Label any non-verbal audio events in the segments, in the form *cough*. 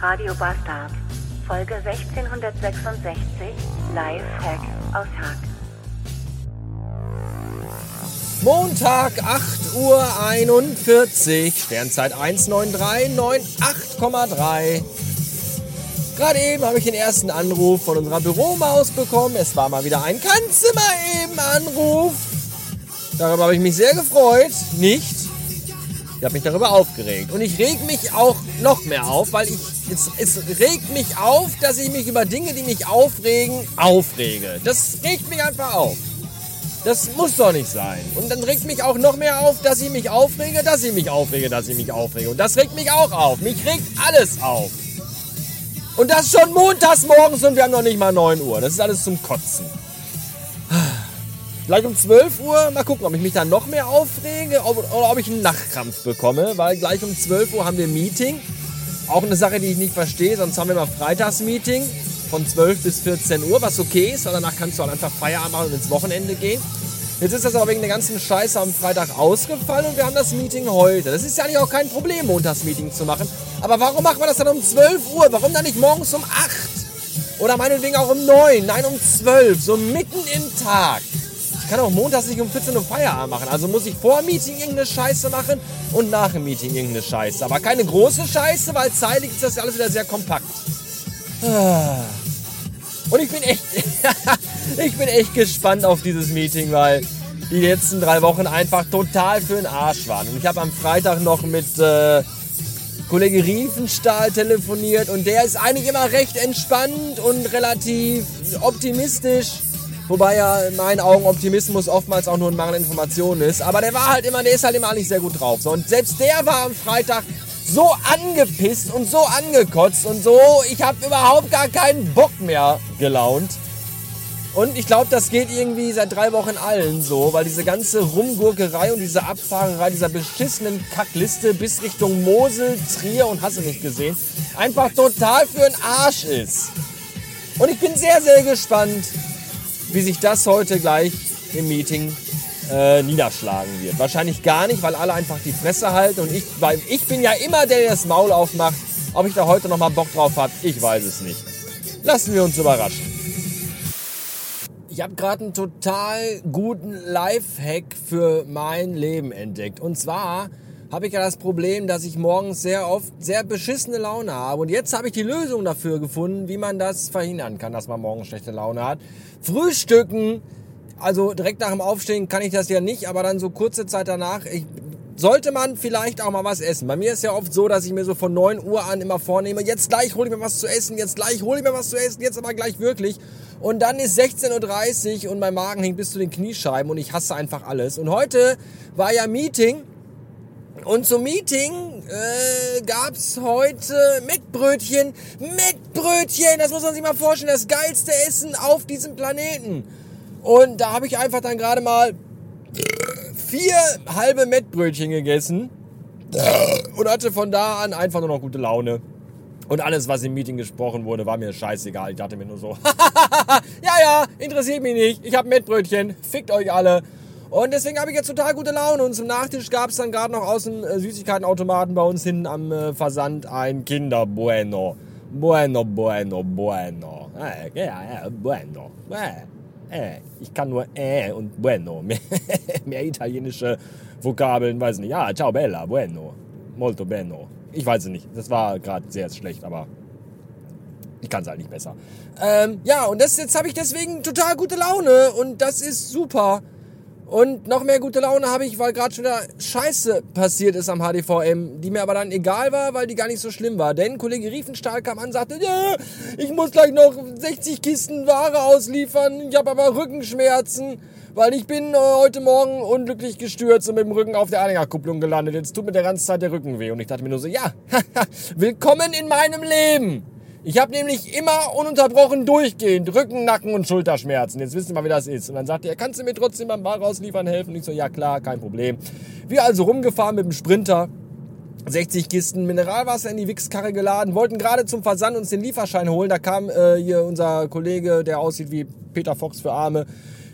Radio Bastard. Folge 1666. Live Hack aus Hack. Montag, 8 Uhr 41, Sternzeit 19398,3. Gerade eben habe ich den ersten Anruf von unserer Büromaus bekommen. Es war mal wieder ein Kannst du mal eben Anruf. Darüber habe ich mich sehr gefreut. Nicht. Ich habe mich darüber aufgeregt. Und ich reg mich auch noch mehr auf, weil ich, es, es regt mich auf, dass ich mich über Dinge, die mich aufregen, aufrege. Das regt mich einfach auf. Das muss doch nicht sein. Und dann regt mich auch noch mehr auf, dass ich mich aufrege, dass ich mich aufrege, dass ich mich aufrege. Und das regt mich auch auf. Mich regt alles auf. Und das schon montags morgens und wir haben noch nicht mal 9 Uhr. Das ist alles zum Kotzen. Gleich um 12 Uhr, mal gucken, ob ich mich dann noch mehr aufrege oder ob ich einen Nachtkrampf bekomme, weil gleich um 12 Uhr haben wir Meeting. Auch eine Sache, die ich nicht verstehe, sonst haben wir mal Freitagsmeeting von 12 bis 14 Uhr, was okay ist, weil danach kannst du halt einfach Feierabend machen und ins Wochenende gehen. Jetzt ist das aber wegen der ganzen Scheiße am Freitag ausgefallen und wir haben das Meeting heute. Das ist ja eigentlich auch kein Problem, Montagsmeeting zu machen. Aber warum machen wir das dann um 12 Uhr? Warum dann nicht morgens um 8? Oder meinetwegen auch um 9? Nein, um 12. So mitten im Tag. Ich kann auch montags nicht um 14 Uhr Feierabend machen. Also muss ich vor dem Meeting irgendeine Scheiße machen und nach dem Meeting irgendeine Scheiße. Aber keine große Scheiße, weil zeitlich ist das alles wieder sehr kompakt. Und ich bin echt, *laughs* ich bin echt gespannt auf dieses Meeting, weil die letzten drei Wochen einfach total für den Arsch waren. Und ich habe am Freitag noch mit äh, Kollege Riefenstahl telefoniert und der ist eigentlich immer recht entspannt und relativ optimistisch. Wobei ja in meinen Augen Optimismus oftmals auch nur ein Mangel an Informationen ist. Aber der war halt immer, der ist halt immer nicht sehr gut drauf. So, und selbst der war am Freitag so angepisst und so angekotzt und so, ich habe überhaupt gar keinen Bock mehr gelaunt. Und ich glaube, das geht irgendwie seit drei Wochen allen so, weil diese ganze Rumgurkerei und diese Abfahrerei dieser beschissenen Kackliste bis Richtung Mosel, Trier und hast du nicht gesehen, einfach total für den Arsch ist. Und ich bin sehr, sehr gespannt, wie sich das heute gleich im Meeting äh, niederschlagen wird. Wahrscheinlich gar nicht, weil alle einfach die Fresse halten und ich, weil ich bin ja immer der, der das Maul aufmacht. Ob ich da heute noch mal Bock drauf habe, ich weiß es nicht. Lassen wir uns überraschen. Ich habe gerade einen total guten Lifehack für mein Leben entdeckt. Und zwar habe ich ja das Problem, dass ich morgens sehr oft sehr beschissene Laune habe. Und jetzt habe ich die Lösung dafür gefunden, wie man das verhindern kann, dass man morgens schlechte Laune hat. Frühstücken. Also direkt nach dem Aufstehen kann ich das ja nicht, aber dann so kurze Zeit danach, ich, sollte man vielleicht auch mal was essen. Bei mir ist ja oft so, dass ich mir so von 9 Uhr an immer vornehme, jetzt gleich hole ich mir was zu essen, jetzt gleich hole ich mir was zu essen, jetzt aber gleich wirklich. Und dann ist 16.30 Uhr und mein Magen hängt bis zu den Kniescheiben und ich hasse einfach alles. Und heute war ja Meeting und zum Meeting äh, gab's heute Mettbrötchen. Mettbrötchen, das muss man sich mal vorstellen, das geilste Essen auf diesem Planeten. Und da habe ich einfach dann gerade mal vier halbe Mettbrötchen gegessen und hatte von da an einfach nur noch gute Laune. Und alles, was im Meeting gesprochen wurde, war mir scheißegal. Ich dachte mir nur so, *laughs* ja, ja, interessiert mich nicht. Ich habe Mettbrötchen. Fickt euch alle. Und deswegen habe ich jetzt total gute Laune. Und zum Nachtisch gab es dann gerade noch aus dem äh, Süßigkeitenautomaten bei uns hinten am äh, Versand ein Kinder Bueno. Bueno, bueno, bueno. Äh, ja, ja, bueno. Ich kann nur äh und bueno. *laughs* Mehr, italienische Vokabeln, weiß nicht. Ja, ciao bella, bueno. Molto bene. Ich weiß es nicht. Das war gerade sehr schlecht, aber ich kann es halt nicht besser. Ähm, ja, und das, jetzt habe ich deswegen total gute Laune und das ist super. Und noch mehr gute Laune habe ich, weil gerade schon wieder Scheiße passiert ist am HDVM, die mir aber dann egal war, weil die gar nicht so schlimm war. Denn Kollege Riefenstahl kam an und sagte, ja, ich muss gleich noch 60 Kisten Ware ausliefern, ich habe aber Rückenschmerzen, weil ich bin äh, heute Morgen unglücklich gestürzt und mit dem Rücken auf der Anhängerkupplung gelandet. Jetzt tut mir der ganze Zeit der Rücken weh. Und ich dachte mir nur so, ja, *laughs* willkommen in meinem Leben. Ich habe nämlich immer ununterbrochen durchgehend Rücken, Nacken und Schulterschmerzen. Jetzt wissen wir wie das ist. Und dann sagte er, kannst du mir trotzdem beim Bar rausliefern helfen? Und ich so, ja klar, kein Problem. Wir also rumgefahren mit dem Sprinter. 60 Kisten Mineralwasser in die Wichskarre geladen, wollten gerade zum Versand uns den Lieferschein holen. Da kam äh, hier unser Kollege, der aussieht wie Peter Fox für Arme,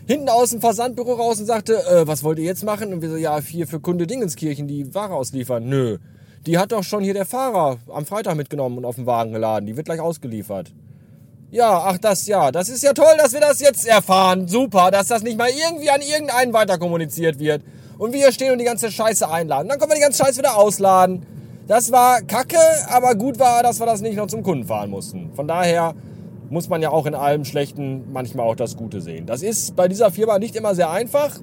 hinten aus dem Versandbüro raus und sagte, äh, was wollt ihr jetzt machen? Und wir so, ja, hier für Kunde Dingenskirchen die Ware ausliefern. Nö. Die hat doch schon hier der Fahrer am Freitag mitgenommen und auf den Wagen geladen. Die wird gleich ausgeliefert. Ja, ach das ja, das ist ja toll, dass wir das jetzt erfahren. Super, dass das nicht mal irgendwie an irgendeinen weiter kommuniziert wird. Und wir hier stehen und die ganze Scheiße einladen. Dann können wir die ganze Scheiße wieder ausladen. Das war kacke, aber gut war, dass wir das nicht noch zum Kunden fahren mussten. Von daher muss man ja auch in allem Schlechten manchmal auch das Gute sehen. Das ist bei dieser Firma nicht immer sehr einfach,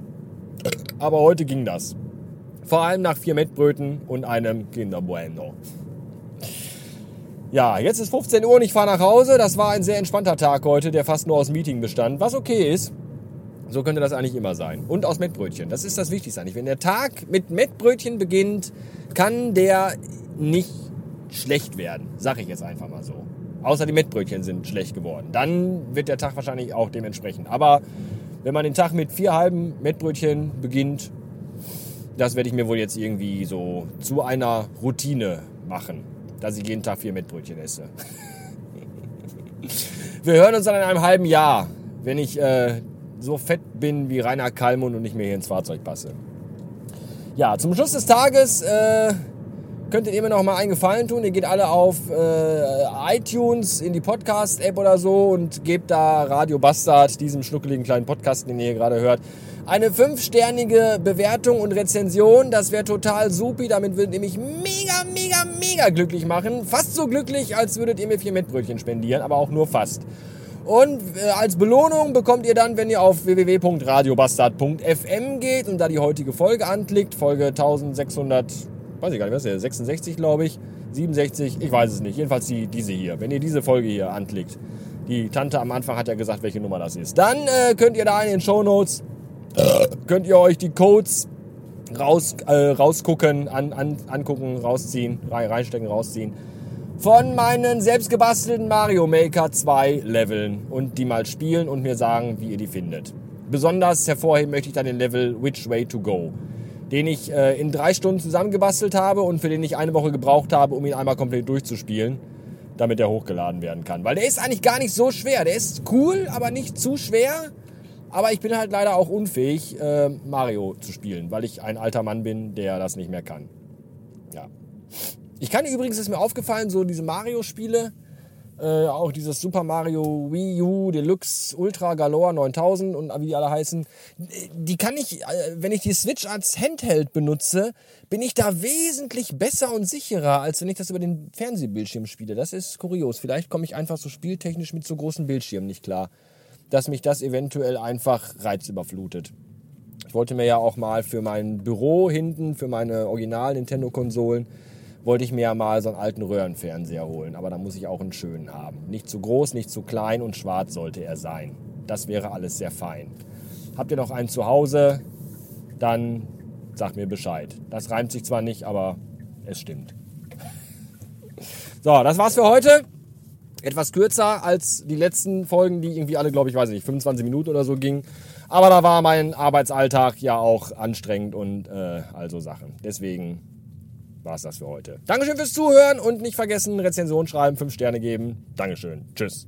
aber heute ging das. Vor allem nach vier Mettbröten und einem Kinder Bueno. Ja, jetzt ist 15 Uhr und ich fahre nach Hause. Das war ein sehr entspannter Tag heute, der fast nur aus Meeting bestand, was okay ist. So könnte das eigentlich immer sein. Und aus Mettbrötchen. Das ist das Wichtigste eigentlich. Wenn der Tag mit Mettbrötchen beginnt, kann der nicht schlecht werden. Sag ich jetzt einfach mal so. Außer die Mettbrötchen sind schlecht geworden. Dann wird der Tag wahrscheinlich auch dementsprechend. Aber wenn man den Tag mit vier halben Mettbrötchen beginnt, das werde ich mir wohl jetzt irgendwie so zu einer Routine machen, dass ich jeden Tag vier Mettbrötchen esse. *laughs* Wir hören uns dann in einem halben Jahr, wenn ich äh, so fett bin wie Rainer Kallmund und nicht mehr hier ins Fahrzeug passe. Ja, zum Schluss des Tages äh, könntet ihr mir noch mal einen Gefallen tun. Ihr geht alle auf äh, iTunes in die Podcast-App oder so und gebt da Radio Bastard, diesem schnuckeligen kleinen Podcast, den ihr hier gerade hört, eine fünfsternige Bewertung und Rezension. Das wäre total supi. Damit würdet ihr mich mega, mega, mega glücklich machen. Fast so glücklich, als würdet ihr mir vier Mettbrötchen spendieren, aber auch nur fast. Und äh, als Belohnung bekommt ihr dann, wenn ihr auf www.radiobastard.fm geht und da die heutige Folge anklickt, Folge 1600, weiß ich gar nicht, was ist der, 66 glaube ich, 67, ich weiß es nicht, jedenfalls die, diese hier, wenn ihr diese Folge hier anklickt. Die Tante am Anfang hat ja gesagt, welche Nummer das ist. Dann äh, könnt ihr da in den Show Notes, könnt ihr euch die Codes raus, äh, rausgucken, an, an, angucken, rausziehen, reinstecken, rausziehen von meinen selbstgebastelten Mario Maker 2 Leveln und die mal spielen und mir sagen, wie ihr die findet. Besonders hervorheben möchte ich dann den Level Which Way to Go, den ich äh, in drei Stunden zusammengebastelt habe und für den ich eine Woche gebraucht habe, um ihn einmal komplett durchzuspielen, damit er hochgeladen werden kann. Weil der ist eigentlich gar nicht so schwer. Der ist cool, aber nicht zu schwer. Aber ich bin halt leider auch unfähig, äh, Mario zu spielen, weil ich ein alter Mann bin, der das nicht mehr kann. Ja. Ich kann übrigens, ist mir aufgefallen, so diese Mario-Spiele, äh, auch dieses Super Mario Wii U Deluxe Ultra Galore 9000 und wie die alle heißen, die kann ich, äh, wenn ich die Switch als Handheld benutze, bin ich da wesentlich besser und sicherer, als wenn ich das über den Fernsehbildschirm spiele. Das ist kurios. Vielleicht komme ich einfach so spieltechnisch mit so großen Bildschirmen nicht klar, dass mich das eventuell einfach reizüberflutet. Ich wollte mir ja auch mal für mein Büro hinten, für meine Original Nintendo Konsolen, wollte ich mir ja mal so einen alten Röhrenfernseher holen. Aber da muss ich auch einen schönen haben. Nicht zu groß, nicht zu klein und schwarz sollte er sein. Das wäre alles sehr fein. Habt ihr noch einen zu Hause? Dann sagt mir Bescheid. Das reimt sich zwar nicht, aber es stimmt. *laughs* So, das war's für heute. Etwas kürzer als die letzten Folgen, die irgendwie alle, glaube ich, weiß nicht, 25 Minuten oder so gingen. Aber da war mein Arbeitsalltag ja auch anstrengend und äh, also Sachen. Deswegen war es das für heute. Dankeschön fürs Zuhören und nicht vergessen, Rezension schreiben, 5 Sterne geben. Dankeschön. Tschüss.